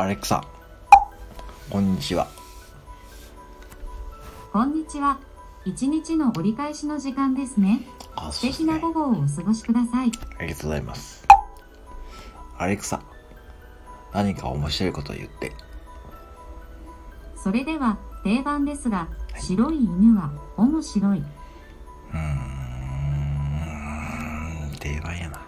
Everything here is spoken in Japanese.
アレクサこんにちはこんにちは。一日の折り返しの時間ですね。素敵な午後をお過ごしください。ありがとうございますアレクサ何か面白いこと言ってそれでは定番ですが、白い犬は面白い。うーん定番やな